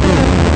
Mm-hmm.